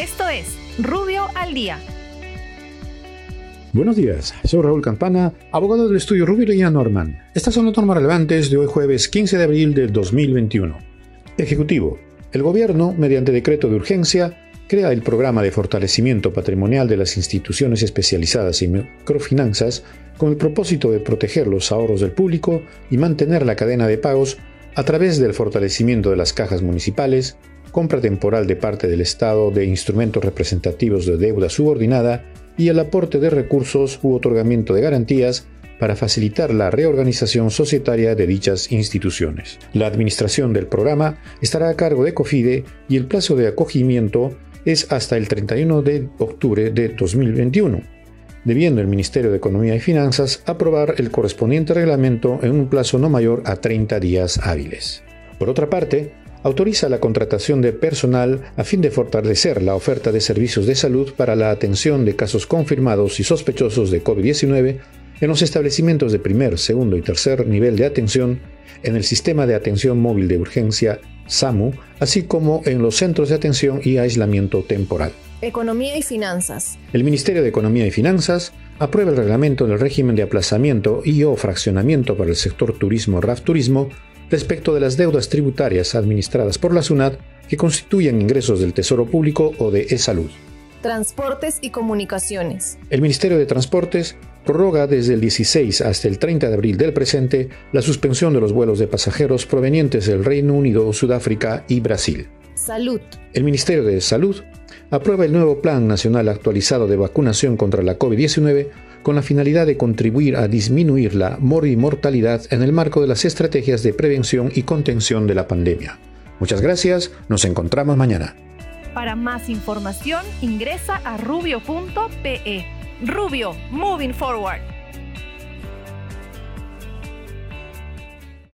Esto es Rubio al Día. Buenos días, soy Raúl Campana, abogado del estudio Rubio y Norman. Estas son las normas relevantes de hoy jueves 15 de abril del 2021. Ejecutivo. El gobierno, mediante decreto de urgencia, crea el programa de fortalecimiento patrimonial de las instituciones especializadas en microfinanzas con el propósito de proteger los ahorros del público y mantener la cadena de pagos a través del fortalecimiento de las cajas municipales, compra temporal de parte del Estado de instrumentos representativos de deuda subordinada y el aporte de recursos u otorgamiento de garantías para facilitar la reorganización societaria de dichas instituciones. La administración del programa estará a cargo de COFIDE y el plazo de acogimiento es hasta el 31 de octubre de 2021, debiendo el Ministerio de Economía y Finanzas aprobar el correspondiente reglamento en un plazo no mayor a 30 días hábiles. Por otra parte, autoriza la contratación de personal a fin de fortalecer la oferta de servicios de salud para la atención de casos confirmados y sospechosos de COVID-19 en los establecimientos de primer, segundo y tercer nivel de atención, en el Sistema de Atención Móvil de Urgencia, SAMU, así como en los centros de atención y aislamiento temporal. Economía y finanzas. El Ministerio de Economía y Finanzas aprueba el reglamento del régimen de aplazamiento y o fraccionamiento para el sector turismo-RAF Turismo respecto de las deudas tributarias administradas por la SUNAT que constituyen ingresos del Tesoro Público o de e-Salud. Transportes y comunicaciones. El Ministerio de Transportes prorroga desde el 16 hasta el 30 de abril del presente la suspensión de los vuelos de pasajeros provenientes del Reino Unido, Sudáfrica y Brasil. Salud. El Ministerio de Salud aprueba el nuevo Plan Nacional Actualizado de Vacunación contra la COVID-19 con la finalidad de contribuir a disminuir la morimortalidad en el marco de las estrategias de prevención y contención de la pandemia. Muchas gracias, nos encontramos mañana. Para más información ingresa a rubio.pe. Rubio, moving forward.